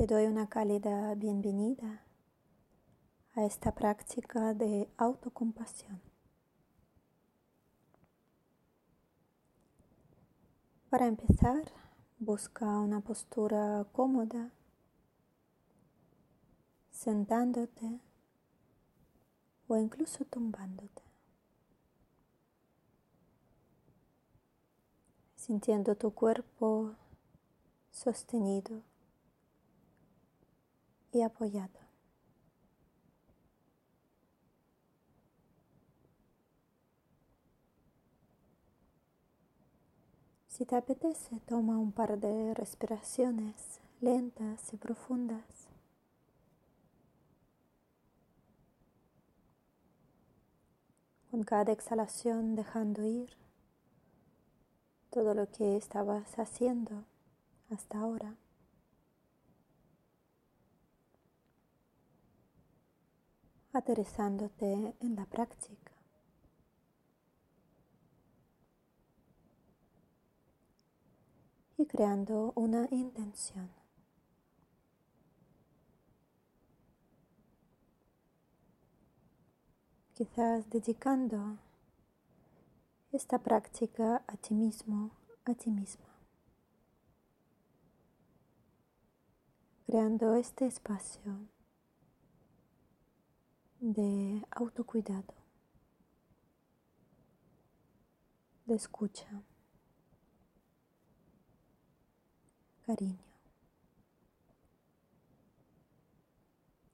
Te doy una cálida bienvenida a esta práctica de autocompasión. Para empezar, busca una postura cómoda, sentándote o incluso tumbándote. Sintiendo tu cuerpo sostenido y apoyado. Si te apetece, toma un par de respiraciones lentas y profundas. Con cada exhalación dejando ir todo lo que estabas haciendo hasta ahora. Aterrizándote en la práctica. Y creando una intención. Quizás dedicando esta práctica a ti mismo, a ti misma. Creando este espacio de autocuidado, de escucha, cariño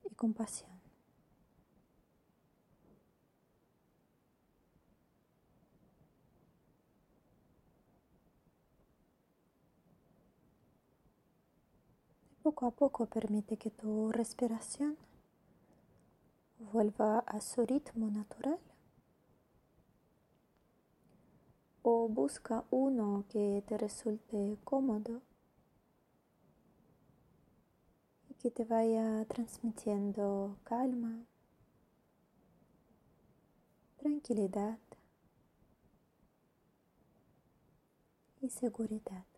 y compasión. Poco a poco permite que tu respiración vuelva a su ritmo natural o busca uno que te resulte cómodo y que te vaya transmitiendo calma, tranquilidad y seguridad.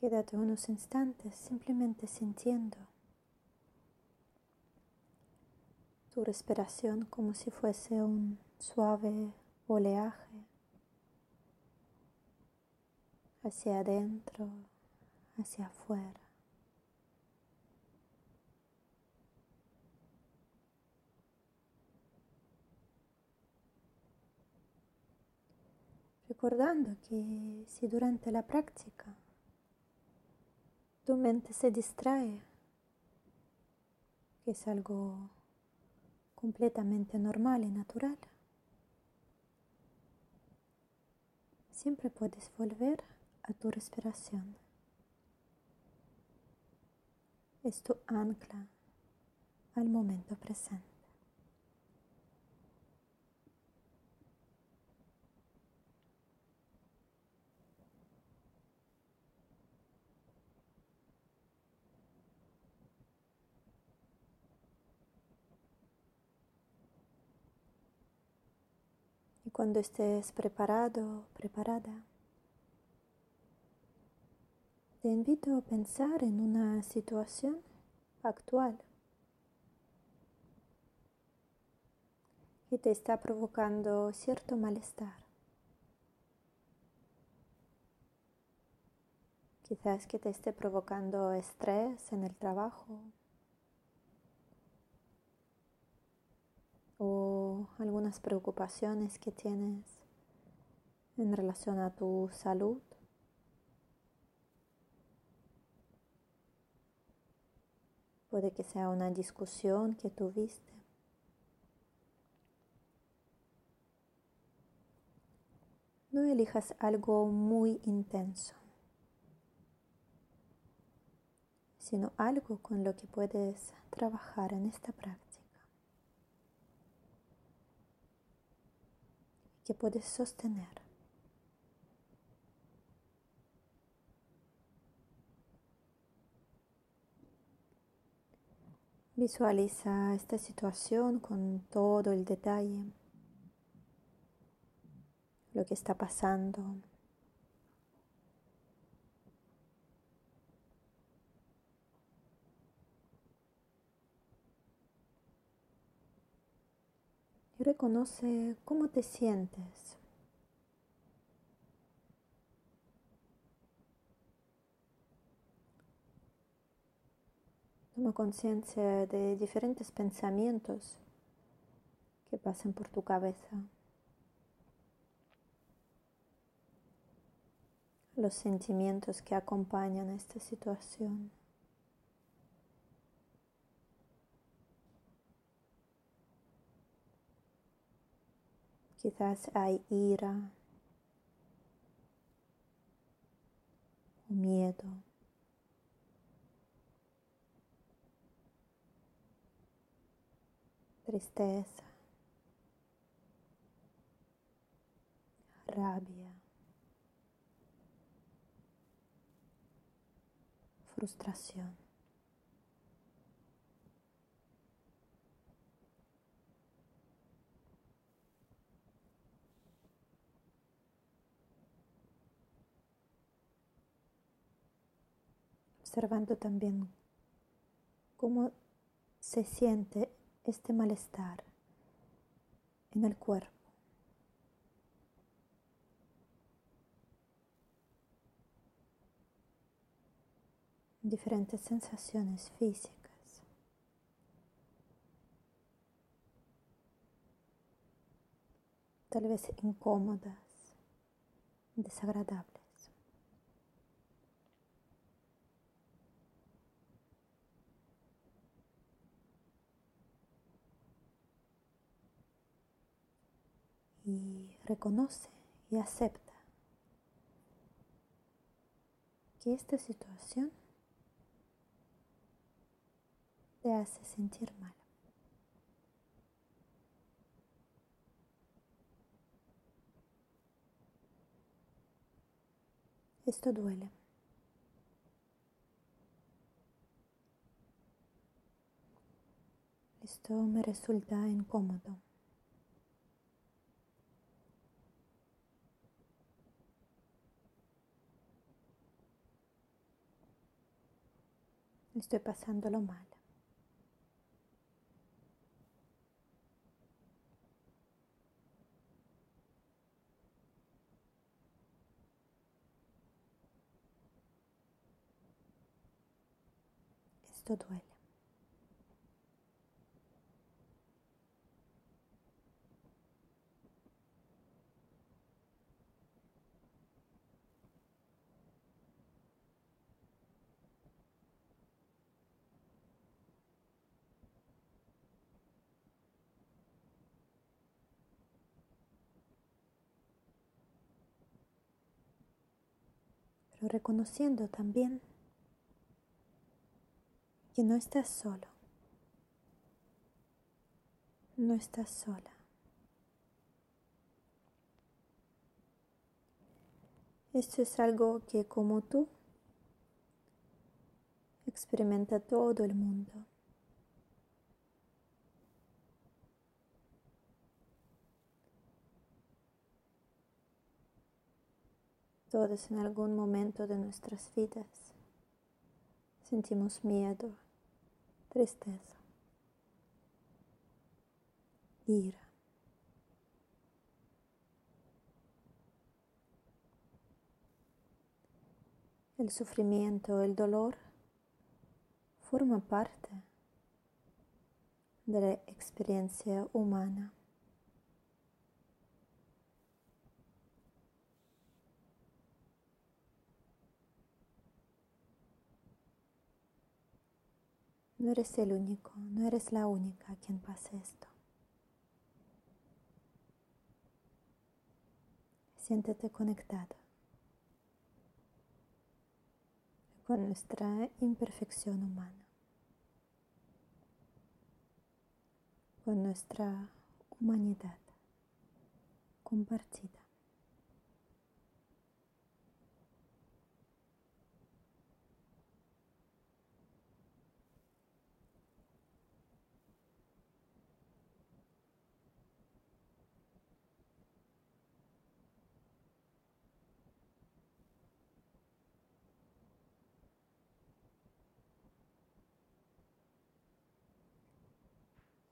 Quédate unos instantes simplemente sintiendo tu respiración como si fuese un suave oleaje hacia adentro, hacia afuera. Recordando que si durante la práctica tu mente se distrae, que es algo completamente normal y natural. Siempre puedes volver a tu respiración. Es tu ancla al momento presente. Y cuando estés preparado, preparada, te invito a pensar en una situación actual que te está provocando cierto malestar. Quizás que te esté provocando estrés en el trabajo o algunas preocupaciones que tienes en relación a tu salud. Puede que sea una discusión que tuviste. No elijas algo muy intenso, sino algo con lo que puedes trabajar en esta práctica. que puedes sostener. Visualiza esta situación con todo el detalle, lo que está pasando, Y reconoce cómo te sientes. Toma conciencia de diferentes pensamientos que pasan por tu cabeza. Los sentimientos que acompañan esta situación. Quizás hay ira o miedo. tristeza, rabia, frustración. Observando también cómo se siente este malestar en el cuerpo. Diferentes sensaciones físicas. Tal vez incómodas, desagradables. Y reconoce y acepta que esta situación te hace sentir mal. Esto duele. Esto me resulta incómodo. Estoy pasándolo mal. Esto duele. Pero reconociendo también que no estás solo, no estás sola. Esto es algo que como tú experimenta todo el mundo. Todos en algún momento de nuestras vidas sentimos miedo, tristeza, ira. El sufrimiento, el dolor forma parte de la experiencia humana. No eres el único, no eres la única a quien pase esto. Siéntete conectado con nuestra imperfección humana, con nuestra humanidad compartida.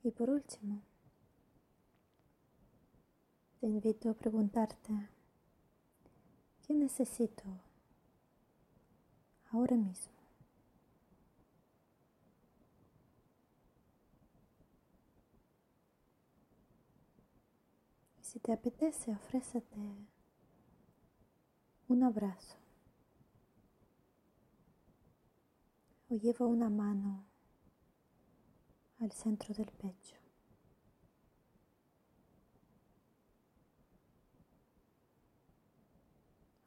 Y por último, te invito a preguntarte, ¿qué necesito ahora mismo? Si te apetece, ofrécete un abrazo o lleva una mano al centro del pecho.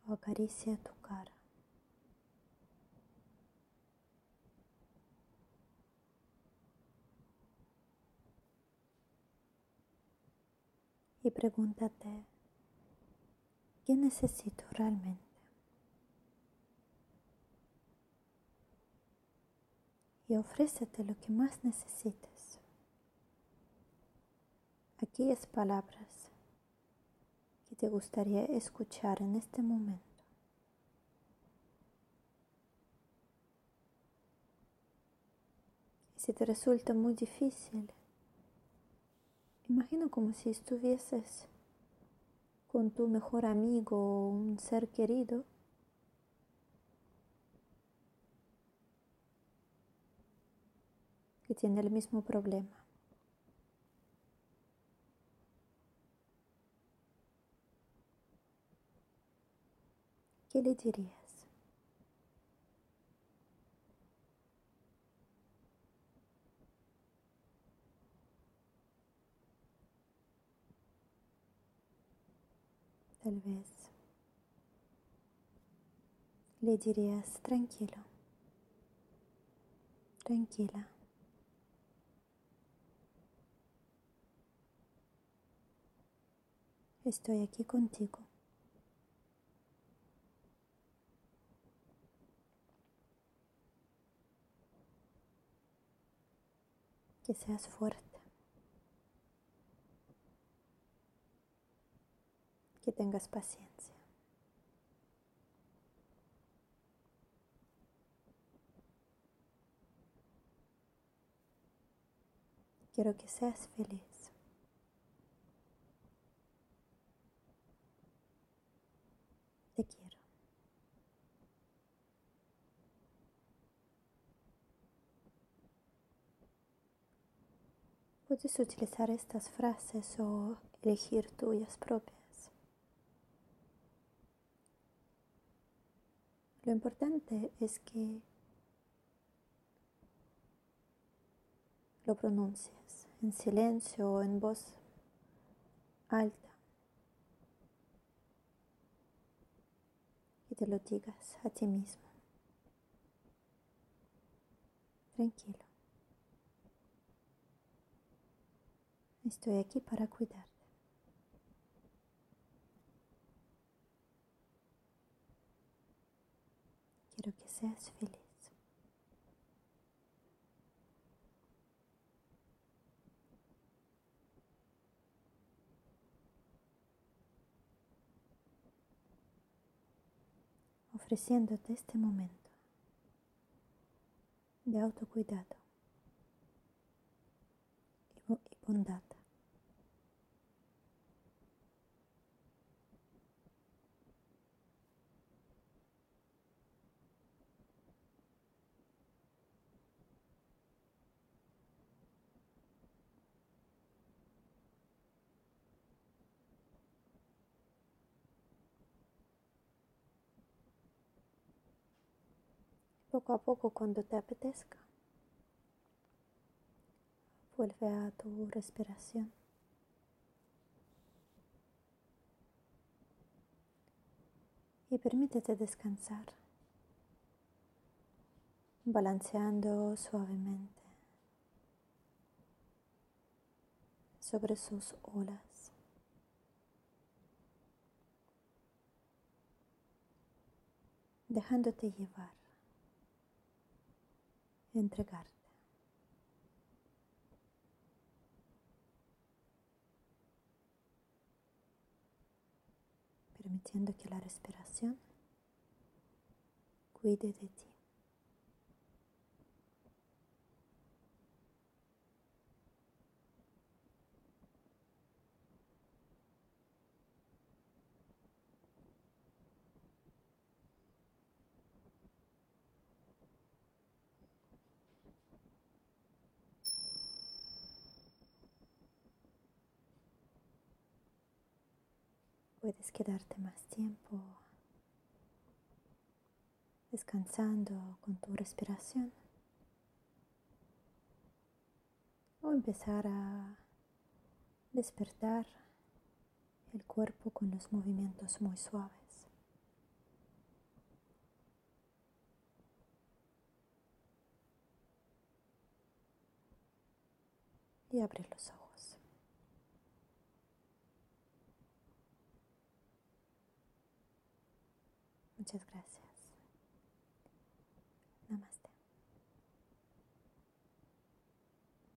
O acaricia tu cara. Y pregúntate, ¿qué necesito realmente? Y ofrécete lo que más necesites. Aquellas palabras que te gustaría escuchar en este momento. Y si te resulta muy difícil, imagina como si estuvieses con tu mejor amigo o un ser querido que tiene el mismo problema. ¿Qué le dirías? Tal vez le dirías tranquilo, tranquila. Estoy aquí contigo. Que seas fuerte. Que tengas paciencia. Quiero que seas feliz. Te quiero. Puedes utilizar estas frases o elegir tuyas propias. Lo importante es que lo pronuncies en silencio o en voz alta. y te lo digas a ti mismo. Tranquilo. Estoy aquí para cuidarte. Quiero que seas feliz. ofreciéndote este momento de autocuidado y bondad. Poco a poco cuando te apetezca. Vuelve a tu respiración. Y permítete descansar, balanceando suavemente sobre sus olas. Dejándote llevar entregarte. Permitiendo que la respiración cuide de ti. Puedes quedarte más tiempo descansando con tu respiración o empezar a despertar el cuerpo con los movimientos muy suaves. Y abre los ojos. Muchas gracias.